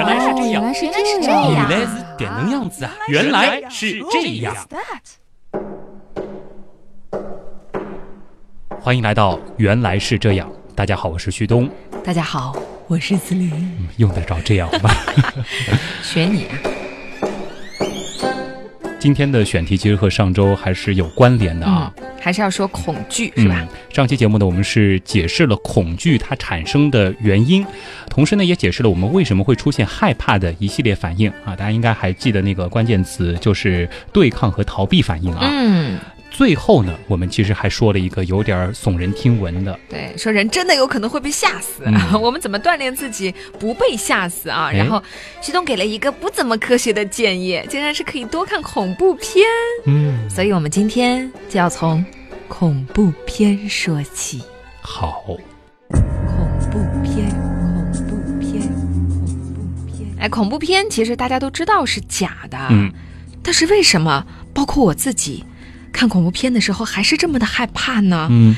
原来是这样，原来是原来是这样，原来是点能样子啊！原来是这样。欢迎来到《原来是这样》，大家好，我是旭东。大家好，我是子林，嗯用得着这样吗？选你啊，今天的选题其实和上周还是有关联的啊。嗯，还是要说恐惧是吧？嗯，上期节目呢，我们是解释了恐惧它产生的原因，同时呢，也解释了我们为什么会出现害怕的一系列反应啊。大家应该还记得那个关键词就是对抗和逃避反应啊。嗯，最后呢，我们其实还说了一个有点儿耸人听闻的，对，说人真的有可能会被吓死，嗯。我们怎么锻炼自己不被吓死啊？哎。然后徐东给了一个不怎么科学的建议，竟然是可以多看恐怖片，嗯，所以我们今天就要从恐怖片说起。好，恐怖片，恐怖片，恐怖片。哎，恐怖片其实大家都知道是假的，嗯，但是为什么包括我自己看恐怖片的时候还是这么的害怕呢？嗯，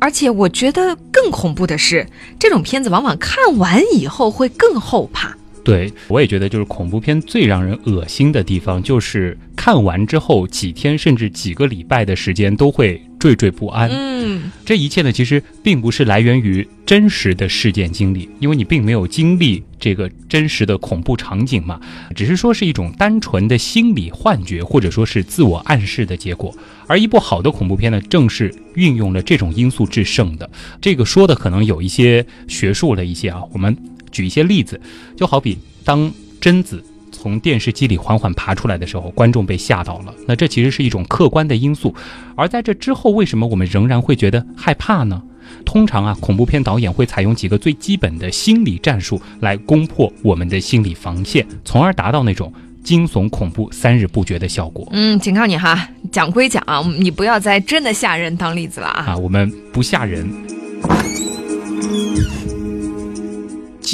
而且我觉得更恐怖的是，这种片子往往看完以后会更后怕。对，我也觉得就是恐怖片最让人恶心的地方，就是看完之后几天甚至几个礼拜的时间都会惴惴不安。嗯，这一切呢，其实并不是来源于真实的事件经历，因为你并没有经历这个真实的恐怖场景嘛，只是说是一种单纯的心理幻觉，或者说是自我暗示的结果。而一部好的恐怖片呢，正是运用了这种因素制胜的。这个说的可能有一些学术了一些啊，我们举一些例子，就好比当贞子。从电视机里缓缓爬出来的时候，观众被吓到了。那这其实是一种客观的因素，而在这之后，为什么我们仍然会觉得害怕呢？通常啊，恐怖片导演会采用几个最基本的心理战术来攻破我们的心理防线，从而达到那种惊悚恐怖三日不绝的效果。嗯，警告你哈，讲归讲啊，你不要再真的吓人当例子了啊。啊，我们不吓人。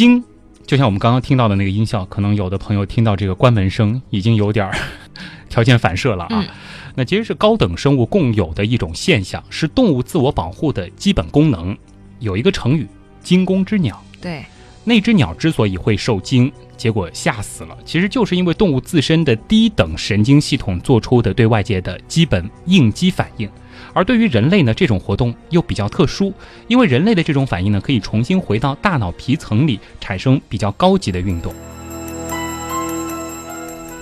惊，就像我们刚刚听到的那个音效，可能有的朋友听到这个关门声，已经有点儿 条件反射了啊。嗯那其实是高等生物共有的一种现象，是动物自我保护的基本功能。有一个成语“惊弓之鸟”，对，那只鸟之所以会受惊，结果吓死了，其实就是因为动物自身的低等神经系统做出的对外界的基本应激反应。而对于人类呢，这种活动又比较特殊，因为人类的这种反应呢，可以重新回到大脑皮层里，产生比较高级的运动。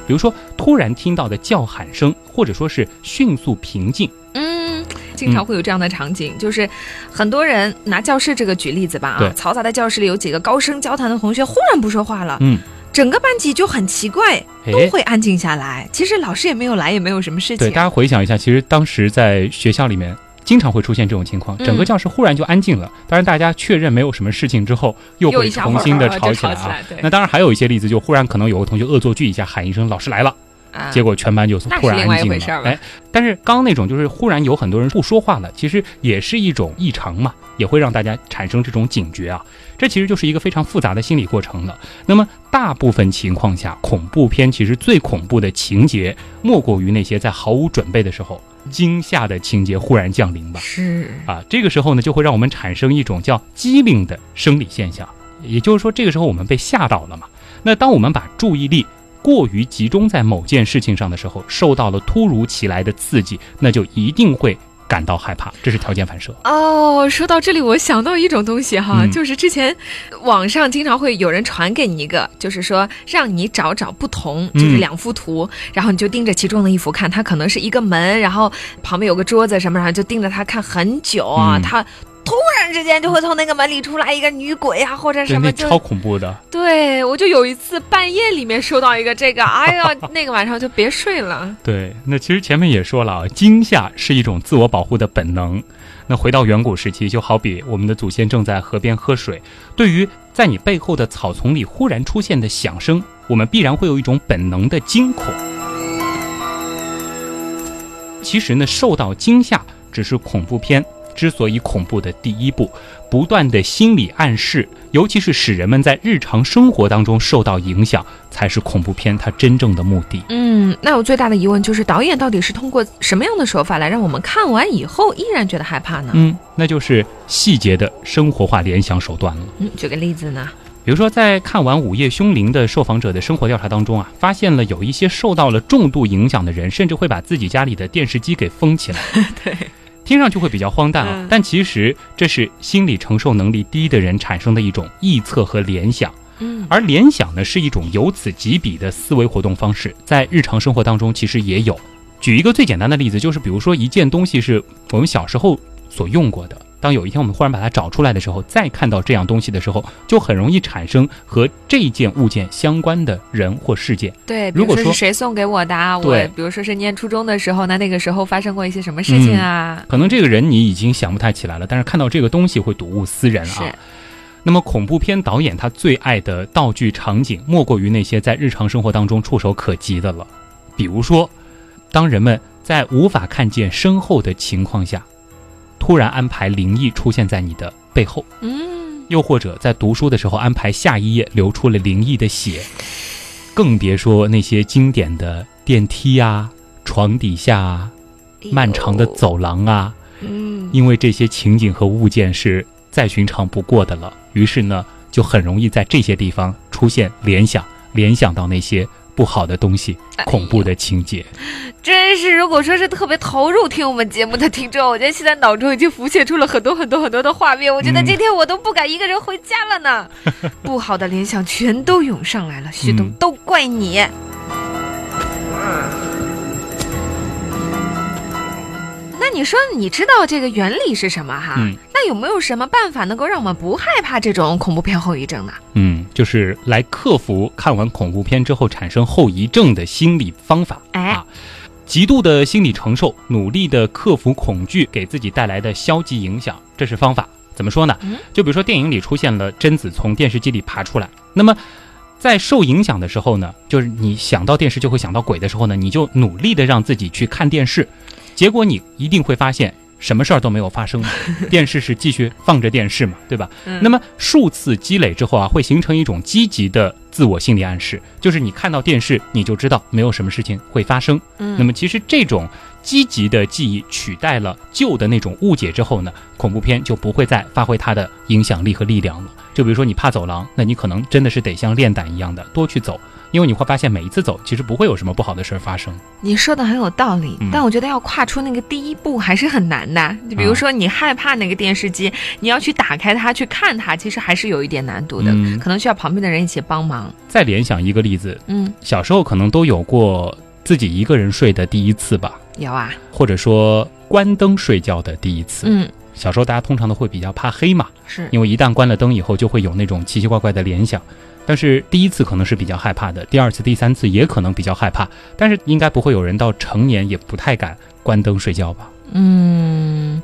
比如说，突然听到的叫喊声，或者说是迅速平静，嗯，经常会有这样的场景，就是很多人拿教室这个举例子吧啊，嘈杂的教室里有几个高声交谈的同学忽然不说话了，嗯，整个班级就很奇怪，哎都会安静下来。其实老师也没有来，也没有什么事情对，大。家回想一下，其实当时在学校里面经常会出现这种情况，嗯整个教室忽然就安静了。当然，大家确认没有什么事情之后，又会重新的吵起来啊那当然还有一些例子，就忽然可能有个同学恶作剧一下喊一声“老师来了”，啊结果全班就突然那是另外安静了哎，但是刚刚那种就是忽然有很多人不说话了，其实也是一种异常嘛，也会让大家产生这种警觉啊。这其实就是一个非常复杂的心理过程了。那么大部分情况下，恐怖片其实最恐怖的情节，莫过于那些在毫无准备的时候惊吓的情节忽然降临吧。是啊，这个时候呢，就会让我们产生一种叫机灵的生理现象，也就是说，这个时候我们被吓到了嘛。那当我们把注意力过于集中在某件事情上的时候，受到了突如其来的刺激，那就一定会感到害怕，这是条件反射。哦，说到这里，我想到一种东西哈，嗯就是之前网上经常会有人传给你一个，就是说让你找找不同，嗯就是两幅图，然后你就盯着其中的一幅看，它可能是一个门，然后旁边有个桌子什么，然后就盯着它看很久啊，嗯它。突然之间就会从那个门里出来一个女鬼啊，或者对，什么超恐怖的。对我就有一次半夜里面收到一个这个，哎呀，那个晚上就别睡了。对，那其实前面也说了啊，惊吓是一种自我保护的本能。那回到远古时期，就好比我们的祖先正在河边喝水，对于在你背后的草丛里忽然出现的响声，我们必然会有一种本能的惊恐。其实呢，受到惊吓只是恐怖片之所以恐怖的第一步，不断的心理暗示，尤其是使人们在日常生活当中受到影响，才是恐怖片它真正的目的。嗯，那我最大的疑问就是，导演到底是通过什么样的手法来让我们看完以后依然觉得害怕呢？嗯，那就是细节的生活化联想手段了。嗯，举个例子呢？比如说，在看完《午夜凶铃》的受访者的生活调查当中啊，发现了有一些受到了重度影响的人，甚至会把自己家里的电视机给封起来。对，听上去会比较荒诞啊，嗯但其实这是心理承受能力低的人产生的一种臆测和联想。嗯而联想呢，是一种由此及彼的思维活动方式，在日常生活当中其实也有。举一个最简单的例子，就是比如说一件东西是我们小时候所用过的，当有一天我们忽然把它找出来的时候，再看到这样东西的时候，就很容易产生和这件物件相关的人或事件。对，比如说如果说是谁送给我的啊？我对比如说是念初中的时候，那那个时候发生过一些什么事情啊？可能这个人你已经想不太起来了，但是看到这个东西会睹物思人是啊。那么恐怖片导演他最爱的道具场景，莫过于那些在日常生活当中触手可及的了。比如说，当人们在无法看见身后的情况下，突然安排灵异出现在你的背后，嗯，又或者在读书的时候安排下一页流出了灵异的血，更别说那些经典的电梯啊、床底下啊、漫长的走廊啊。嗯，因为这些情景和物件是再寻常不过的了，于是呢，就很容易在这些地方出现联想，联想到那些不好的东西、恐怖的情节。真是，如果说是特别投入听我们节目的听众，我觉得现在脑中已经浮现出了很多很多很多的画面。我觉得嗯今天我都不敢一个人回家了呢，不好的联想全都涌上来了。旭东，嗯都怪你。那你说，你知道这个原理是什么哈？嗯那有没有什么办法能够让我们不害怕这种恐怖片后遗症呢？嗯，就是来克服看完恐怖片之后产生后遗症的心理方法。哎啊，极度的心理承受，努力的克服恐惧给自己带来的消极影响，这是方法。怎么说呢嗯？就比如说电影里出现了贞子从电视机里爬出来，那么。在受影响的时候呢，就是你想到电视就会想到鬼的时候呢，你就努力的让自己去看电视，结果你一定会发现什么事儿都没有发生，电视是继续放着电视嘛，对吧？嗯那么数次积累之后啊，会形成一种积极的自我心理暗示，就是你看到电视，你就知道没有什么事情会发生。嗯那么其实这种积极的记忆取代了旧的那种误解之后呢，恐怖片就不会再发挥它的影响力和力量了。就比如说你怕走廊，那你可能真的是得像练胆一样的多去走，因为你会发现每一次走其实不会有什么不好的事儿发生。你说的很有道理，嗯但我觉得要跨出那个第一步还是很难的。就比如说你害怕那个电视机，你要去打开它去看它，其实还是有一点难度的，嗯可能需要旁边的人一起帮忙。再联想一个例子，嗯，小时候可能都有过自己一个人睡的第一次吧，有啊，或者说关灯睡觉的第一次。嗯，小时候大家通常都会比较怕黑嘛，是，因为一旦关了灯以后，就会有那种奇奇怪怪的联想。但是第一次可能是比较害怕的，第二次、第三次也可能比较害怕，但是应该不会有人到成年也不太敢关灯睡觉吧？嗯。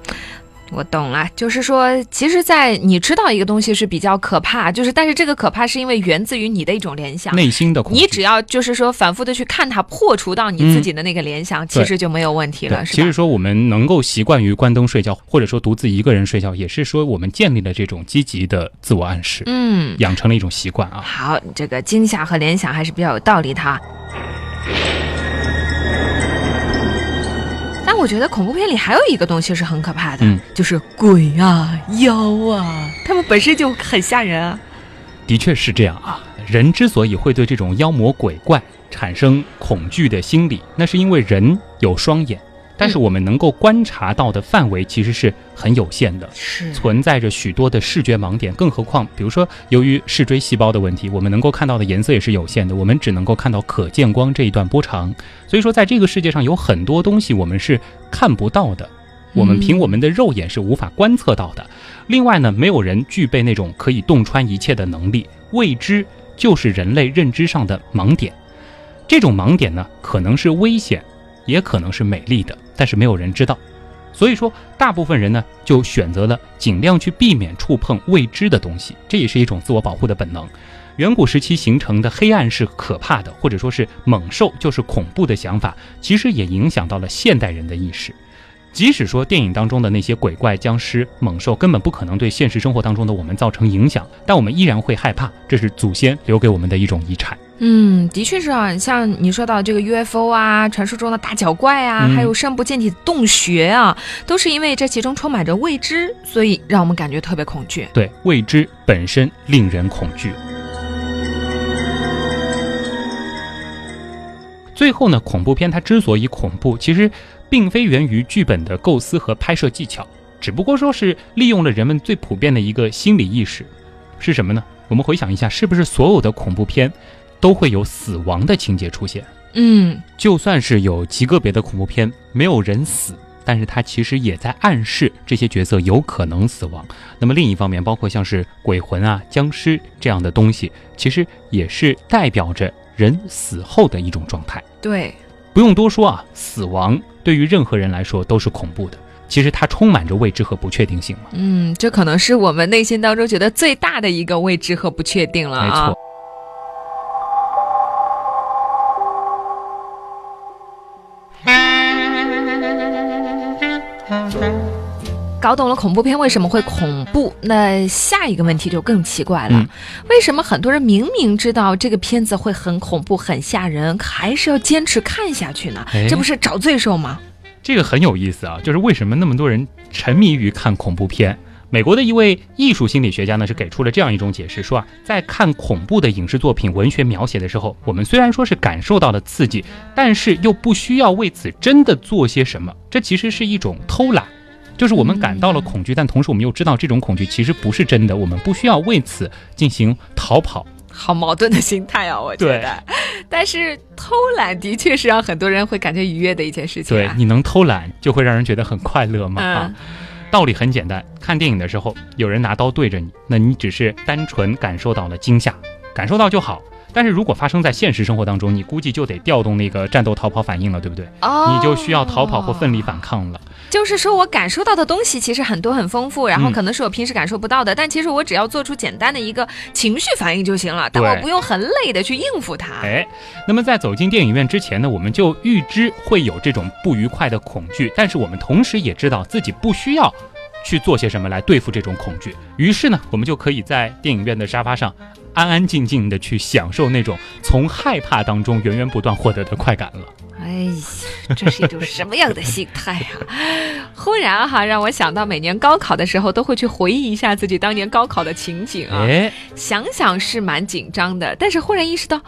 我懂了，就是说，其实，在你知道一个东西是比较可怕，就是，但是这个可怕是因为源自于你的一种联想，内心的恐惧。你只要就是说反复的去看它，破除到你自己的那个联想，其实就没有问题了，是吧？其实说我们能够习惯于关灯睡觉，或者说独自一个人睡觉，也是说我们建立了这种积极的自我暗示，嗯，养成了一种习惯啊。好，这个惊吓和联想还是比较有道理的我觉得恐怖片里还有一个东西是很可怕的，嗯就是鬼啊、妖啊，他们本身就很吓人啊。的确是这样啊。人之所以会对这种妖魔鬼怪产生恐惧的心理，那是因为人有双眼，但是我们能够观察到的范围其实是很有限的。是存在着许多的视觉盲点，更何况，比如说，由于视锥细胞的问题，我们能够看到的颜色也是有限的，我们只能够看到可见光这一段波长。所以说，在这个世界上有很多东西我们是看不到的，我们凭我们的肉眼是无法观测到的。另外呢，没有人具备那种可以洞穿一切的能力，未知就是人类认知上的盲点。这种盲点呢，可能是危险，也可能是美丽的，但是没有人知道。所以说，大部分人呢就选择了尽量去避免触碰未知的东西，这也是一种自我保护的本能。远古时期形成的黑暗是可怕的，或者说是猛兽就是恐怖的想法，其实也影响到了现代人的意识。即使说电影当中的那些鬼怪、僵尸、猛兽根本不可能对现实生活当中的我们造成影响，但我们依然会害怕，这是祖先留给我们的一种遗产。嗯的确是啊像你说到这个 ufo 啊传说中的大脚怪啊还有深不见底的洞穴啊都是因为这其中充满着未知所以让我们感觉特别恐惧。对未知本身令人恐惧。最后呢恐怖片它之所以恐怖其实并非源于剧本的构思和拍摄技巧只不过说是利用了人们最普遍的一个心理意识。是什么呢？我们回想一下是不是所有的恐怖片都会有死亡的情节出现？嗯，就算是有极个别的恐怖片没有人死，但是它其实也在暗示这些角色有可能死亡。那么另一方面，包括像是鬼魂啊、僵尸这样的东西，其实也是代表着人死后的一种状态。对，不用多说啊，死亡对于任何人来说都是恐怖的。其实它充满着未知和不确定性嘛。嗯，这可能是我们内心当中觉得最大的一个未知和不确定了啊。没错。搞懂了恐怖片为什么会恐怖，那下一个问题就更奇怪了：嗯为什么很多人明明知道这个片子会很恐怖、很吓人，还是要坚持看下去呢哎？这不是找罪受吗？这个很有意思啊，就是为什么那么多人沉迷于看恐怖片？美国的一位艺术心理学家呢，是给出了这样一种解释，说啊，在看恐怖的影视作品、文学描写的时候，我们虽然说是感受到了刺激，但是又不需要为此真的做些什么，这其实是一种偷懒。就是我们感到了恐惧，但同时我们又知道这种恐惧其实不是真的，我们不需要为此进行逃跑。好矛盾的心态啊，我觉得。但是偷懒的确是让很多人会感觉愉悦的一件事情、啊。，对你能偷懒，就会让人觉得很快乐嘛。啊嗯，道理很简单，看电影的时候有人拿刀对着你，那你只是单纯感受到了惊吓，感受到就好。但是如果发生在现实生活当中，你估计就得调动那个战斗逃跑反应了，对不对？哦，你就需要逃跑或奋力反抗了。就是说我感受到的东西其实很多很丰富，然后嗯可能是我平时感受不到的，但其实我只要做出简单的一个情绪反应就行了，但我不用很累的去应付它。哎，那么在走进电影院之前呢，我们就预知会有这种不愉快的恐惧，但是我们同时也知道自己不需要去做些什么来对付这种恐惧。于是呢，我们就可以在电影院的沙发上安安静静的去享受那种从害怕当中源源不断获得的快感了。哎呀，这是一种什么样的心态啊？忽然哈，让我想到每年高考的时候都会去回忆一下自己当年高考的情景啊，哎，想想是蛮紧张的，但是忽然意识到。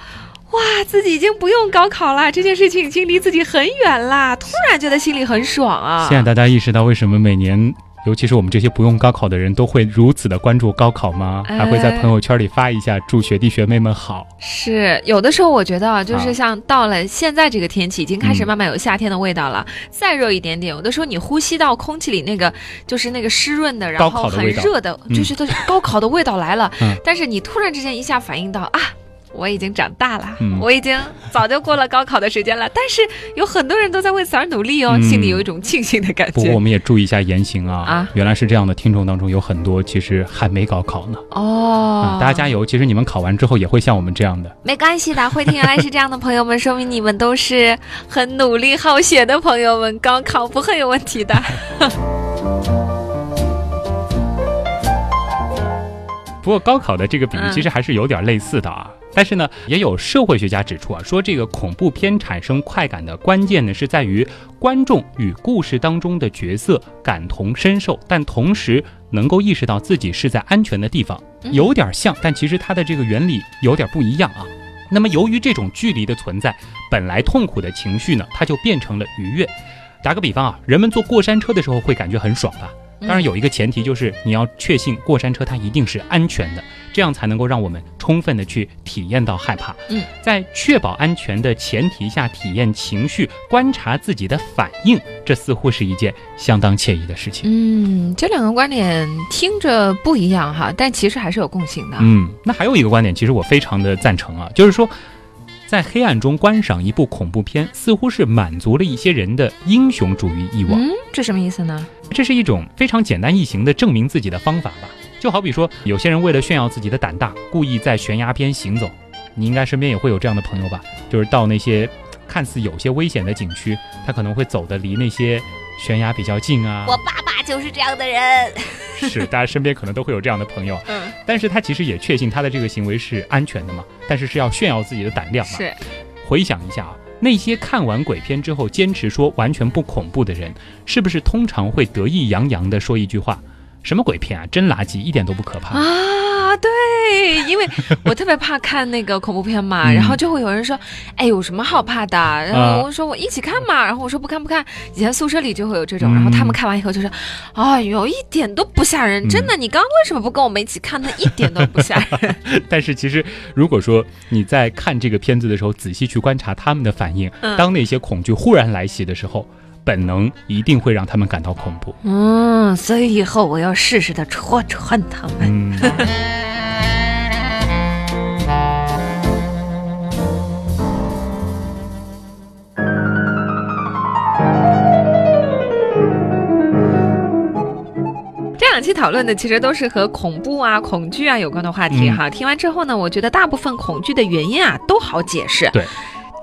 哇，自己已经不用高考了，这件事情已经离自己很远啦！突然觉得心里很爽啊！现在大家意识到为什么每年，尤其是我们这些不用高考的人，都会如此的关注高考吗？哎还会在朋友圈里发一下祝学弟学妹们好。是有的时候，我觉得啊，就是啊像到了现在这个天气，已经开始嗯慢慢有夏天的味道了。再热一点点，有的时候你呼吸到空气里那个就是那个湿润的，然后很热的，嗯就觉得高考的味道来了。嗯但是你突然之间一下反应到啊。我已经长大了，嗯我已经早就过了高考的时间了。但是有很多人都在为此而努力哦，嗯心里有一种庆幸的感觉不过我。们也注意一下言行啊。啊原来是这样的，听众当中有很多其实还没高考呢。哦啊，，大家加油！其实你们考完之后也会像我们这样的。没关系的，会听原来是这样的朋友们，说明你们都是很努力好学的朋友们，高考不会有问题的。不过高考的这个比喻嗯其实还是有点类似的啊。但是呢，也有社会学家指出啊，说这个恐怖片产生快感的关键呢，是在于观众与故事当中的角色感同身受，但同时能够意识到自己是在安全的地方，嗯有点像，但其实它的这个原理有点不一样啊。那么由于这种距离的存在，本来痛苦的情绪呢，它就变成了愉悦。打个比方啊，人们坐过山车的时候会感觉很爽吧？当然有一个前提，就是你要确信过山车它一定是安全的，这样才能够让我们充分的去体验到害怕。嗯，在确保安全的前提下体验情绪，观察自己的反应，这似乎是一件相当惬意的事情。嗯，这两个观点听着不一样哈，但其实还是有共性的。嗯，那还有一个观点，其实我非常的赞成啊，就是说，在黑暗中观赏一部恐怖片，似乎是满足了一些人的英雄主义欲望。嗯，这什么意思呢？这是一种非常简单易行的证明自己的方法吧。就好比说，有些人为了炫耀自己的胆大，故意在悬崖边行走。你应该身边也会有这样的朋友吧？就是到那些看似有些危险的景区，他可能会走的离那些悬崖比较近啊。我爸爸就是这样的人。是，大家身边可能都会有这样的朋友。嗯，但是他其实也确信他的这个行为是安全的嘛，但是是要炫耀自己的胆量嘛。是，回想一下啊，那些看完鬼片之后坚持说完全不恐怖的人，是不是通常会得意洋洋的说一句话：“什么鬼片啊，真垃圾，一点都不可怕。啊，对，因为我特别怕看那个恐怖片嘛，嗯然后就会有人说，哎，有什么好怕的？然啊后我说我一起看嘛，然后我说不看不看。以前宿舍里就会有这种，嗯然后他们看完以后就说，哎呦，一点都不吓人，嗯真的，你刚刚为什么不跟我们一起看？那一点都不吓人。但是其实，如果说你在看这个片子的时候，仔细去观察他们的反应，嗯当那些恐惧忽然来袭的时候，本能一定会让他们感到恐怖。嗯，所以以后我要试试的戳穿他们。嗯。这两期讨论的其实都是和恐怖啊、恐惧啊有关的话题嗯哈。听完之后呢，我觉得大部分恐惧的原因啊都好解释。对。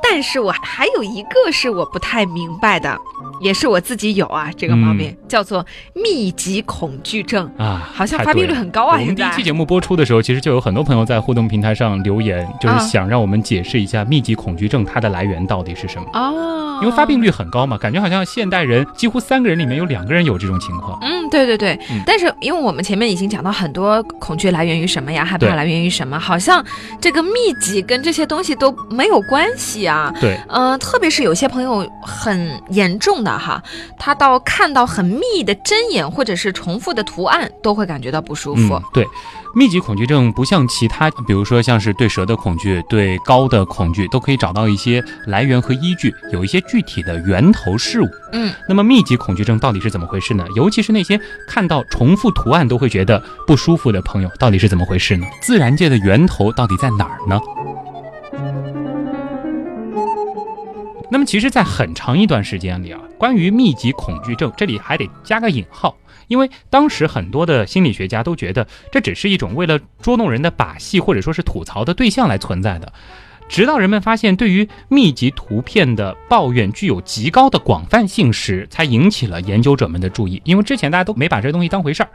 但是我还有一个是我不太明白的，也是我自己有啊这个毛病，叫做密集恐惧症，啊，好像发病率很高啊。我们第一期节目播出的时候，其实就有很多朋友在互动平台上留言，就是啊想让我们解释一下密集恐惧症它的来源到底是什么。哦，因为发病率很高嘛，感觉好像现代人几乎三个人里面有两个人有这种情况。嗯，对对对，嗯但是因为我们前面已经讲到很多恐惧来源于什么呀，害怕来源于什么，好像这个密集跟这些东西都没有关系啊。对，嗯、特别是有些朋友很严重的哈，他到看到很密的针眼或者是重复的图案，都会感觉到不舒服。嗯，对，密集恐惧症不像其他，比如说像是对蛇的恐惧、对高的恐惧，都可以找到一些来源和依据，有一些具体的源头事物。嗯，那么密集恐惧症到底是怎么回事呢？尤其是那些看到重复图案都会觉得不舒服的朋友，到底是怎么回事呢？自然界的源头到底在哪儿呢？那么，其实，在很长一段时间里啊，关于密集恐惧症，这里还得加个引号，因为当时很多的心理学家都觉得这只是一种为了捉弄人的把戏，或者说是吐槽的对象来存在的。直到人们发现对于密集图片的抱怨具有极高的广泛性时，才引起了研究者们的注意。因为之前大家都没把这东西当回事儿。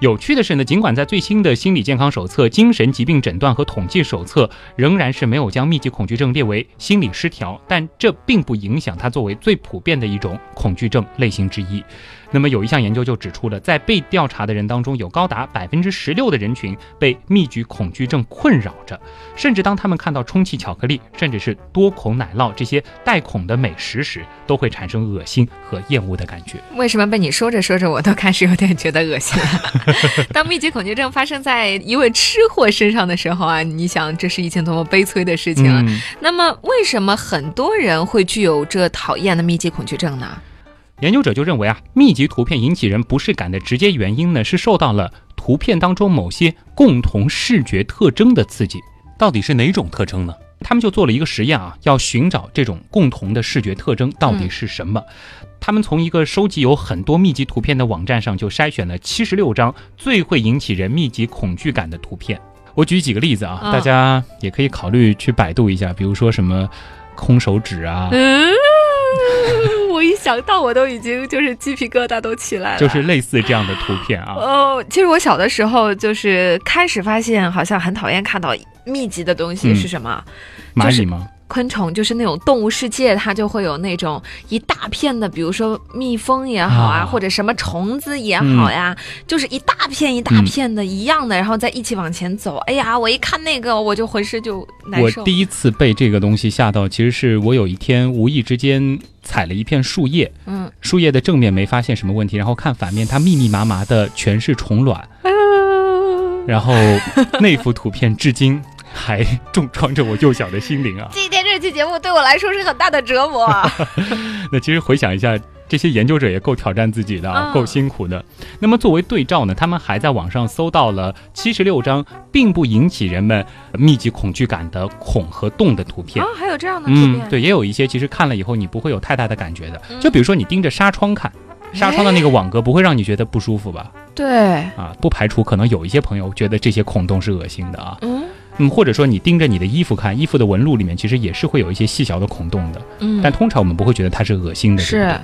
有趣的是呢，尽管在最新的心理健康手册、精神疾病诊断和统计手册仍然是没有将密集恐惧症列为心理失调，但这并不影响它作为最普遍的一种恐惧症类型之一。那么有一项研究就指出了，在被调查的人当中，有高达百分之十六的人群被密集恐惧症困扰着，甚至当他们看到充气巧克力，甚至是多孔奶酪这些带孔的美食时，都会产生恶心和厌恶的感觉。为什么被你说着说着，我都开始有点觉得恶心了？当密集恐惧症发生在一位吃货身上的时候啊，你想这是一件多么悲催的事情啊！嗯那么，为什么很多人会具有这讨厌的密集恐惧症呢？研究者就认为啊，密集图片引起人不适感的直接原因呢，是受到了图片当中某些共同视觉特征的刺激。到底是哪种特征呢？他们就做了一个实验啊，要寻找这种共同的视觉特征到底是什么。他们从一个收集有很多密集图片的网站上，就筛选了七十六张最会引起人密集恐惧感的图片。我举几个例子啊，嗯大家也可以考虑去百度一下，比如说什么空手指啊，嗯，我一想到我都已经就是鸡皮疙瘩都起来了。就是类似这样的图片啊。哦，其实我小的时候就是开始发现，好像很讨厌看到密集的东西是什么？就是蚂蚁吗？昆虫，就是那种动物世界，它就会有那种一大片的，比如说蜜蜂也好啊，啊或者什么虫子也好呀，就是一大片一大片的一样的，然后再一起往前走。哎呀，我一看那个，我就浑身就难受。我第一次被这个东西吓到，其实是我有一天无意之间踩了一片树叶，嗯，树叶的正面没发现什么问题，然后看反面，它密密麻麻的全是虫卵，啊然后那幅图片至今还重创着我幼小的心灵啊。这期节目对我来说是很大的折磨。那其实回想一下。这些研究者也够挑战自己的啊，嗯够辛苦的。那么作为对照呢，他们还在网上搜到了七十六张并不引起人们密集恐惧感的孔和洞的图片啊。，还有这样的图嗯，片？对，也有一些其实看了以后你不会有太大的感觉的。嗯就比如说你盯着纱窗看，纱窗的那个网格不会让你觉得不舒服吧？对，啊，不排除可能有一些朋友觉得这些孔洞是恶心的啊。嗯嗯，或者说你盯着你的衣服看，衣服的纹路里面其实也是会有一些细小的孔洞的，嗯，但通常我们不会觉得它是恶心的，对不是对？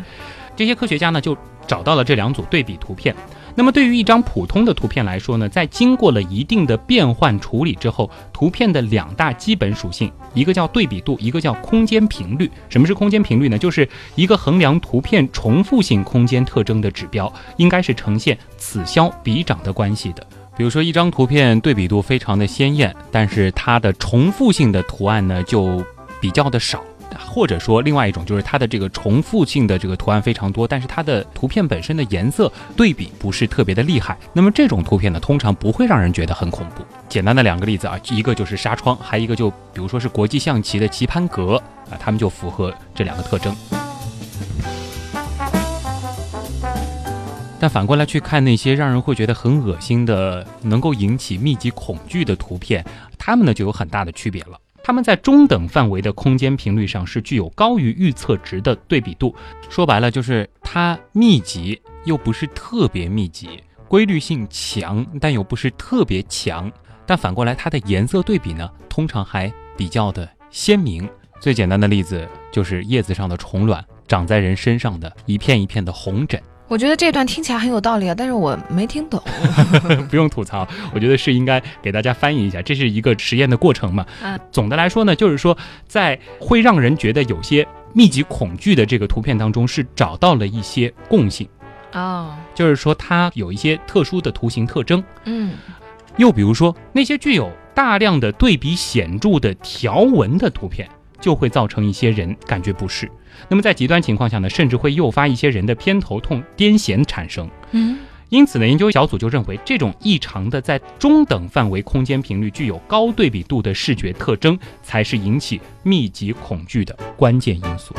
这些科学家呢就找到了这两组对比图片。那么对于一张普通的图片来说呢，在经过了一定的变换处理之后，图片的两大基本属性，一个叫对比度，一个叫空间频率。什么是空间频率呢？就是一个衡量图片重复性空间特征的指标，应该是呈现此消彼长的关系的。比如说一张图片对比度非常的鲜艳，但是它的重复性的图案呢就比较的少。或者说，另外一种就是它的这个重复性的这个图案非常多，但是它的图片本身的颜色对比不是特别的厉害。那么这种图片呢，通常不会让人觉得很恐怖。简单的两个例子啊，一个就是纱窗，还一个就比如说是国际象棋的棋盘格啊，它们就符合这两个特征。但反过来去看那些让人会觉得很恶心的、能够引起密集恐惧的图片，它们呢就有很大的区别了。它们在中等范围的空间频率上是具有高于预测值的对比度，说白了就是它密集又不是特别密集，规律性强但又不是特别强。但反过来，它的颜色对比呢，通常还比较的鲜明。最简单的例子就是叶子上的虫卵，长在人身上的一片一片的红疹。我觉得这段听起来很有道理啊，但是我没听懂。不用吐槽，我觉得是应该给大家翻译一下，这是一个实验的过程嘛。嗯，总的来说呢，就是说在会让人觉得有些密集恐惧的这个图片当中，是找到了一些共性。哦，就是说它有一些特殊的图形特征。嗯，又比如说那些具有大量的对比显著的条纹的图片。就会造成一些人感觉不适，那么在极端情况下呢，甚至会诱发一些人的偏头痛、癫痫产生。嗯，因此呢，研究小组就认为，这种异常的在中等范围空间频率具有高对比度的视觉特征，才是引起密集恐惧的关键因素。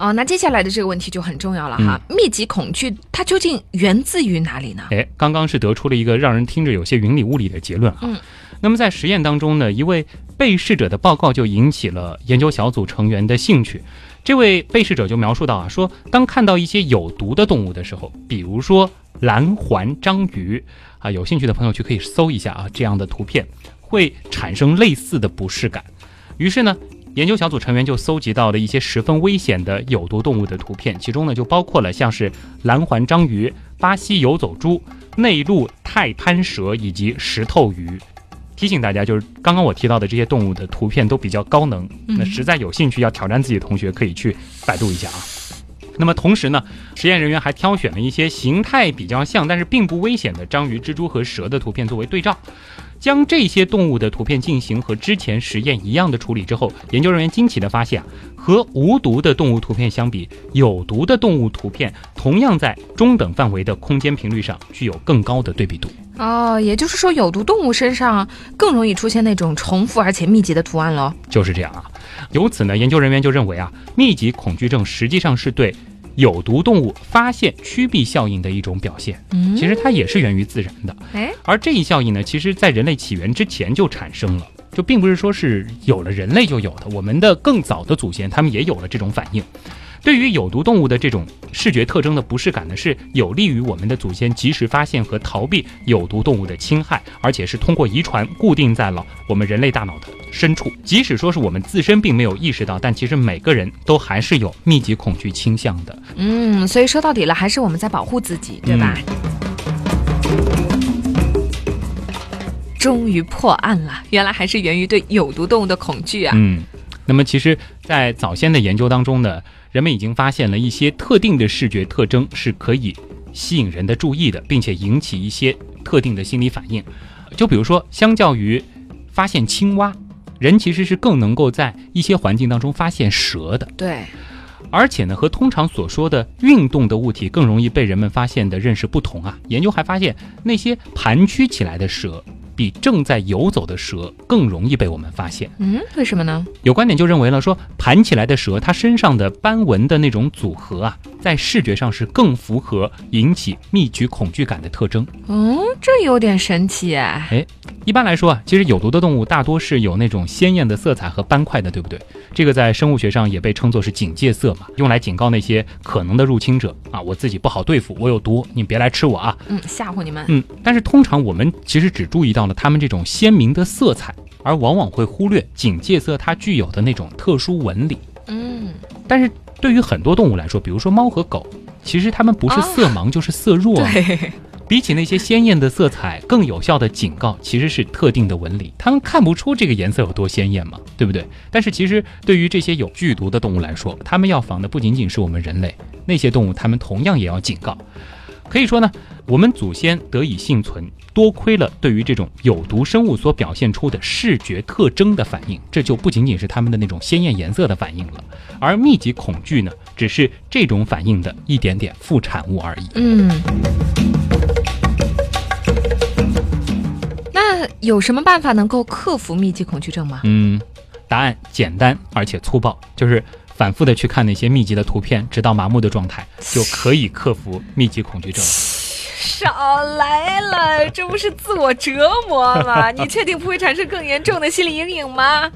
哦，那接下来的这个问题就很重要了哈，密集恐惧它究竟源自于哪里呢？哎，刚刚是得出了一个让人听着有些云里雾里的结论啊。嗯，那么在实验当中呢，一位被试者的报告就引起了研究小组成员的兴趣。这位被试者就描述到啊，说当看到一些有毒的动物的时候，比如说蓝环章鱼啊，有兴趣的朋友去可以搜一下啊，这样的图片会产生类似的不适感。于是呢。研究小组成员就搜集到了一些十分危险的有毒动物的图片，其中呢就包括了像是蓝环章鱼、巴西游走猪、内陆泰攀蛇以及石头鱼。提醒大家，就是刚刚我提到的这些动物的图片都比较高能，那实在有兴趣要挑战自己的同学可以去百度一下啊。那么同时呢，实验人员还挑选了一些形态比较像但是并不危险的章鱼、蜘蛛和蛇的图片作为对照。将这些动物的图片进行和之前实验一样的处理之后，研究人员惊奇地发现啊，和无毒的动物图片相比，有毒的动物图片同样在中等范围的空间频率上具有更高的对比度。哦，也就是说，有毒动物身上更容易出现那种重复而且密集的图案喽？就是这样啊。由此呢，研究人员就认为啊，密集恐惧症实际上是对。有毒动物发现趋避效应的一种表现，嗯，其实它也是源于自然的，哎，而这一效应呢，其实在人类起源之前就产生了，就并不是说是有了人类就有的，我们的更早的祖先他们也有了这种反应。对于有毒动物的这种视觉特征的不适感呢，是有利于我们的祖先及时发现和逃避有毒动物的侵害，而且是通过遗传固定在了我们人类大脑的深处。即使说是我们自身并没有意识到，但其实每个人都还是有密集恐惧倾向的。嗯，所以说到底了，还是我们在保护自己，对吧？终于破案了，原来还是源于对有毒动物的恐惧啊。嗯，那么其实，在早先的研究当中呢。人们已经发现了一些特定的视觉特征是可以吸引人的注意的，并且引起一些特定的心理反应。就比如说，相较于发现青蛙，人其实是更能够在一些环境当中发现蛇的。对，而且呢，和通常所说的运动的物体更容易被人们发现的认识不同啊。研究还发现，那些盘曲起来的蛇。比正在游走的蛇更容易被我们发现。嗯，为什么呢？有观点就认为了，说盘起来的蛇，它身上的斑纹的那种组合啊，在视觉上是更符合引起密集恐惧感的特征。嗯，这有点神奇哎。哎，一般来说啊，其实有毒的动物大多是有那种鲜艳的色彩和斑块的，对不对？这个在生物学上也被称作是警戒色嘛，用来警告那些可能的入侵者啊，我自己不好对付，我有毒，你别来吃我啊。嗯，吓唬你们。嗯，但是通常我们其实只注意到。它们这种鲜明的色彩，而往往会忽略警戒色它具有的那种特殊纹理。嗯，但是对于很多动物来说，比如说猫和狗，其实它们不是色盲就是色弱。对，比起那些鲜艳的色彩，更有效的警告其实是特定的纹理。它们看不出这个颜色有多鲜艳嘛，对不对？但是其实对于这些有剧毒的动物来说，它们要防的不仅仅是我们人类，那些动物它们同样也要警告。可以说呢，我们祖先得以幸存，多亏了对于这种有毒生物所表现出的视觉特征的反应，这就不仅仅是它们的那种鲜艳颜色的反应了。而密集恐惧呢，只是这种反应的一点点副产物而已。嗯。那有什么办法能够克服密集恐惧症吗？嗯，答案简单而且粗暴，就是反复的去看那些密集的图片，直到麻木的状态，就可以克服密集恐惧症。少来了，这不是自我折磨吗？你确定不会产生更严重的心理阴影吗？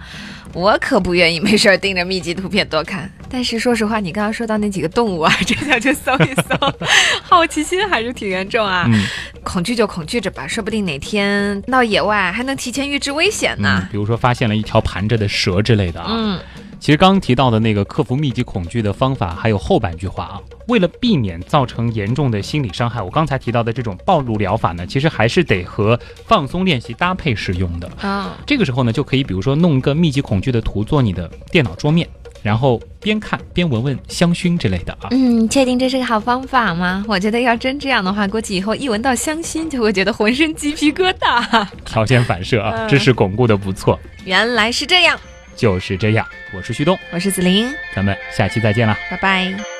我可不愿意没事儿盯着密集图片多看。但是说实话，你刚刚说到那几个动物啊，真想去搜一搜，好奇心还是挺严重啊。嗯，恐惧就恐惧着吧，说不定哪天到野外还能提前预知危险呢。比如说发现了一条盘着的蛇之类的啊。嗯。其实刚刚提到的那个克服密集恐惧的方法，还有后半句话啊。为了避免造成严重的心理伤害，我刚才提到的这种暴露疗法呢，其实还是得和放松练习搭配使用的啊。这个时候呢，就可以比如说弄一个密集恐惧的图做你的电脑桌面，然后边看边闻闻香薰之类的啊。嗯，确定这是个好方法吗？我觉得要真这样的话，估计以后一闻到香薰就会觉得浑身鸡皮疙瘩。条件反射啊，知识巩固的不错。原来是这样。就是这样，我是旭东，我是子琳，咱们下期再见了，拜拜。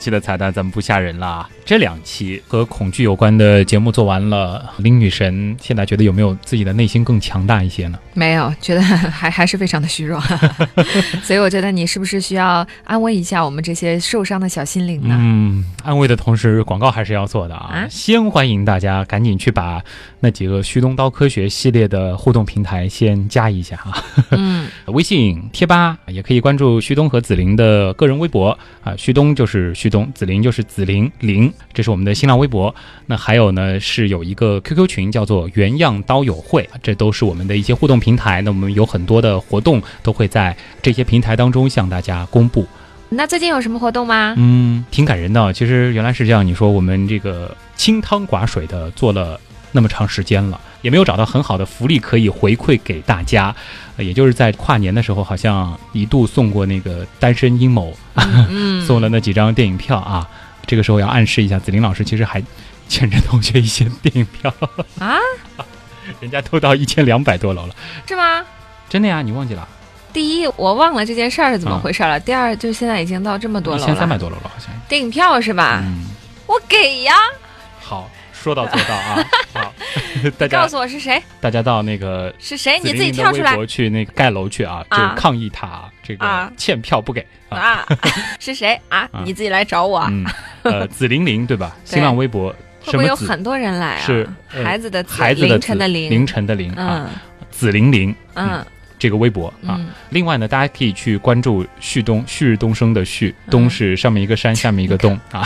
期的彩蛋咱们不吓人了，这两期和恐惧有关的节目做完了，林女神现在觉得有没有自己的内心更强大一些呢？没有，觉得还还是非常的虚弱，所以我觉得你是不是需要安慰一下我们这些受伤的小心灵呢？嗯，安慰的同时，广告还是要做的啊！先欢迎大家赶紧去把那几个旭东刀科学系列的互动平台先加一下啊，嗯，微信、贴吧也可以关注旭东和紫菱的个人微博啊，旭东就是旭东，紫菱就是紫菱菱，这是我们的新浪微博。那还有呢，是有一个 QQ 群叫做原样刀友会，这都是我们的一些互动平台。那我们有很多的活动都会在这些平台当中向大家公布。那最近有什么活动吗？嗯，挺感人的。其实原来是这样，你说我们这个清汤寡水的做了那么长时间了，也没有找到很好的福利可以回馈给大家。也就是在跨年的时候，好像一度送过那个单身阴谋，送了那几张电影票啊。这个时候要暗示一下，子林老师其实还。欠着同学一些电影票啊，人家都到一千两百多楼了，是吗？真的呀，你忘记了？第一，我忘了这件事儿是怎么回事了。第二，就现在已经到这么多楼了，一千三百多楼了，好像。电影票是吧？嗯，我给呀。好，说到做到啊！好，大家告诉我是谁？大家到那个是谁？你自己跳出来去那个盖楼去啊！就抗议他这个欠票不给啊！是谁啊？你自己来找我。呃，紫玲玲对吧？新浪微博。会不会有很多人来啊？是孩子的孩子的凌晨的凌凌晨的凌啊，紫玲玲嗯，这个微博啊。另外呢，大家可以去关注旭东，旭日东升的旭东是上面一个山，下面一个东 啊。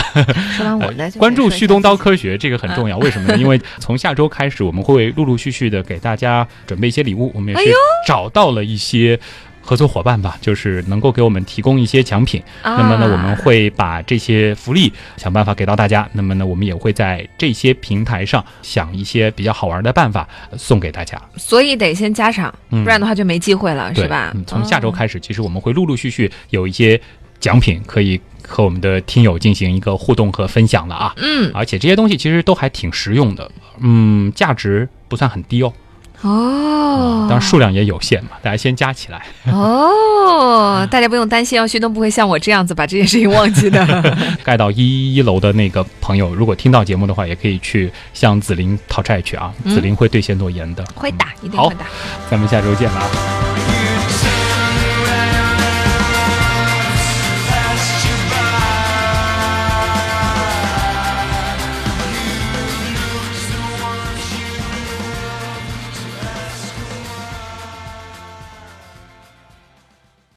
说完我来关注旭东刀科学，这个很重要。为什么呢？因为从下周开始，我们会陆陆续续的给大家准备一些礼物。我们也是找到了一些。合作伙伴吧，就是能够给我们提供一些奖品。那么呢，我们会把这些福利想办法给到大家。那么呢，我们也会在这些平台上想一些比较好玩的办法送给大家。所以得先加场，不然的话就没机会了，是吧？从下周开始，其实我们会陆陆续续有一些奖品可以和我们的听友进行一个互动和分享了啊。嗯，而且这些东西其实都还挺实用的，嗯，价值不算很低哦。哦，当然数量也有限嘛，大家先加起来。哦，大家不用担心哦，旭东不会像我这样子把这件事情忘记的。盖到一一楼的那个朋友，如果听到节目的话，也可以去向紫菱讨债去啊，紫菱会兑现诺言的。会打，一定好会打。咱们下周见了啊。